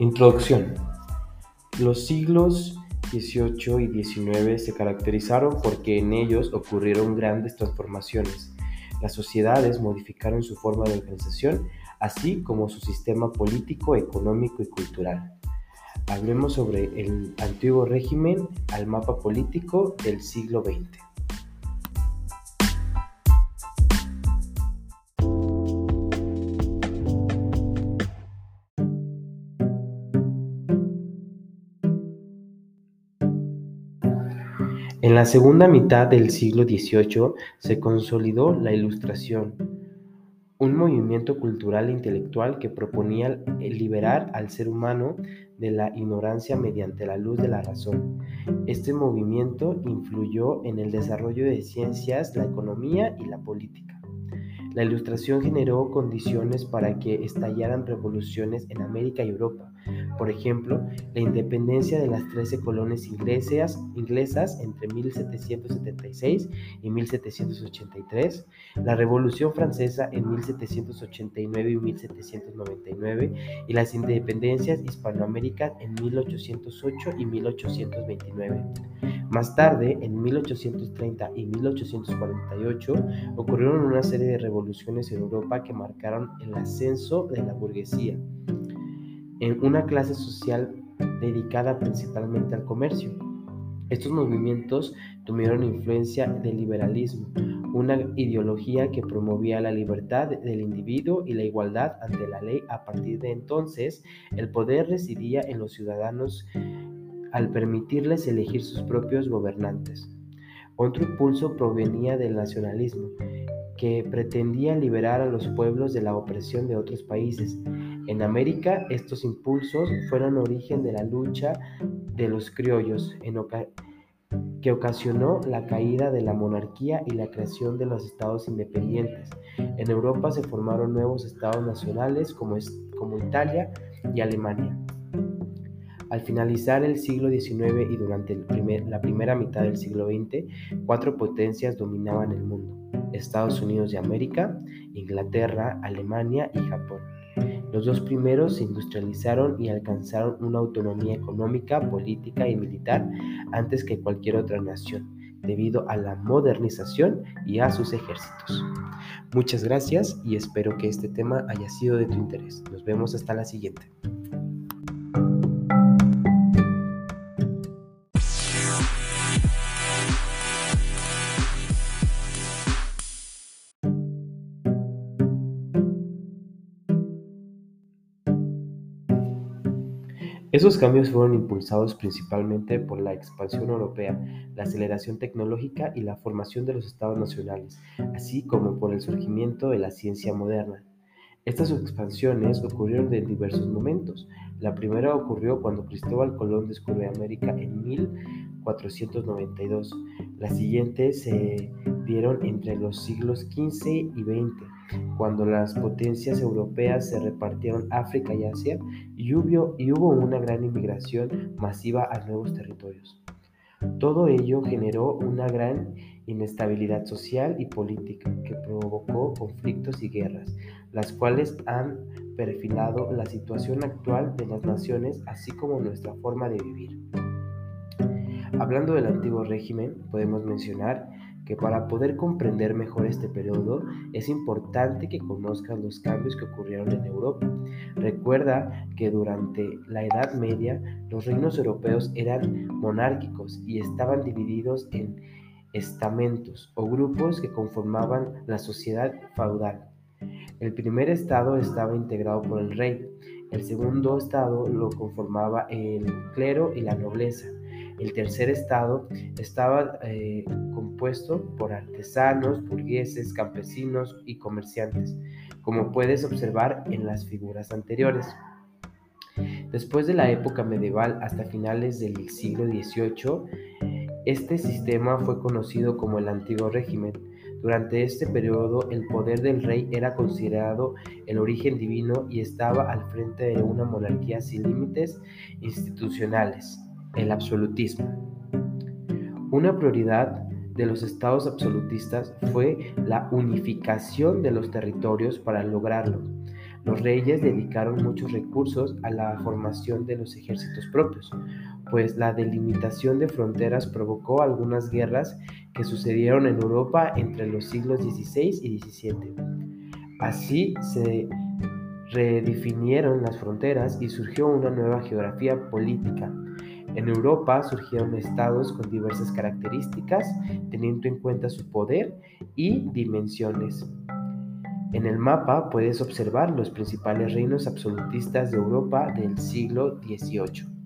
Introducción. Los siglos XVIII y XIX se caracterizaron porque en ellos ocurrieron grandes transformaciones. Las sociedades modificaron su forma de organización, así como su sistema político, económico y cultural. Hablemos sobre el antiguo régimen al mapa político del siglo XX. En la segunda mitad del siglo XVIII se consolidó la Ilustración, un movimiento cultural e intelectual que proponía liberar al ser humano de la ignorancia mediante la luz de la razón. Este movimiento influyó en el desarrollo de ciencias, la economía y la política. La Ilustración generó condiciones para que estallaran revoluciones en América y Europa. Por ejemplo, la independencia de las trece colonias inglesas, entre 1776 y 1783, la Revolución Francesa en 1789 y 1799 y las independencias hispanoaméricas en 1808 y 1829. Más tarde, en 1830 y 1848, ocurrieron una serie de revoluciones en Europa que marcaron el ascenso de la burguesía en una clase social dedicada principalmente al comercio. Estos movimientos tuvieron influencia del liberalismo, una ideología que promovía la libertad del individuo y la igualdad ante la ley. A partir de entonces, el poder residía en los ciudadanos al permitirles elegir sus propios gobernantes. Otro impulso provenía del nacionalismo, que pretendía liberar a los pueblos de la opresión de otros países. En América, estos impulsos fueron origen de la lucha de los criollos, que ocasionó la caída de la monarquía y la creación de los estados independientes. En Europa se formaron nuevos estados nacionales como, como Italia y Alemania. Al finalizar el siglo XIX y durante la primera mitad del siglo XX, cuatro potencias dominaban el mundo. Estados Unidos de América, Inglaterra, Alemania y Japón. Los dos primeros se industrializaron y alcanzaron una autonomía económica, política y militar antes que cualquier otra nación, debido a la modernización y a sus ejércitos. Muchas gracias y espero que este tema haya sido de tu interés. Nos vemos hasta la siguiente. Esos cambios fueron impulsados principalmente por la expansión europea, la aceleración tecnológica y la formación de los estados nacionales, así como por el surgimiento de la ciencia moderna. Estas expansiones ocurrieron en diversos momentos. La primera ocurrió cuando Cristóbal Colón descubrió América en 1492. Las siguientes se dieron entre los siglos XV y XX cuando las potencias europeas se repartieron África y Asia y y hubo una gran inmigración masiva a nuevos territorios. Todo ello generó una gran inestabilidad social y política que provocó conflictos y guerras, las cuales han perfilado la situación actual de las naciones así como nuestra forma de vivir. Hablando del antiguo régimen, podemos mencionar que para poder comprender mejor este periodo es importante que conozcas los cambios que ocurrieron en Europa. Recuerda que durante la Edad Media los reinos europeos eran monárquicos y estaban divididos en estamentos o grupos que conformaban la sociedad feudal. El primer estado estaba integrado por el rey, el segundo estado lo conformaba el clero y la nobleza, el tercer estado estaba eh, compuesto por artesanos, burgueses, campesinos y comerciantes, como puedes observar en las figuras anteriores. Después de la época medieval hasta finales del siglo XVIII, este sistema fue conocido como el antiguo régimen. Durante este periodo el poder del rey era considerado el origen divino y estaba al frente de una monarquía sin límites institucionales el absolutismo. Una prioridad de los estados absolutistas fue la unificación de los territorios para lograrlo. Los reyes dedicaron muchos recursos a la formación de los ejércitos propios, pues la delimitación de fronteras provocó algunas guerras que sucedieron en Europa entre los siglos XVI y XVII. Así se redefinieron las fronteras y surgió una nueva geografía política. En Europa surgieron estados con diversas características, teniendo en cuenta su poder y dimensiones. En el mapa puedes observar los principales reinos absolutistas de Europa del siglo XVIII.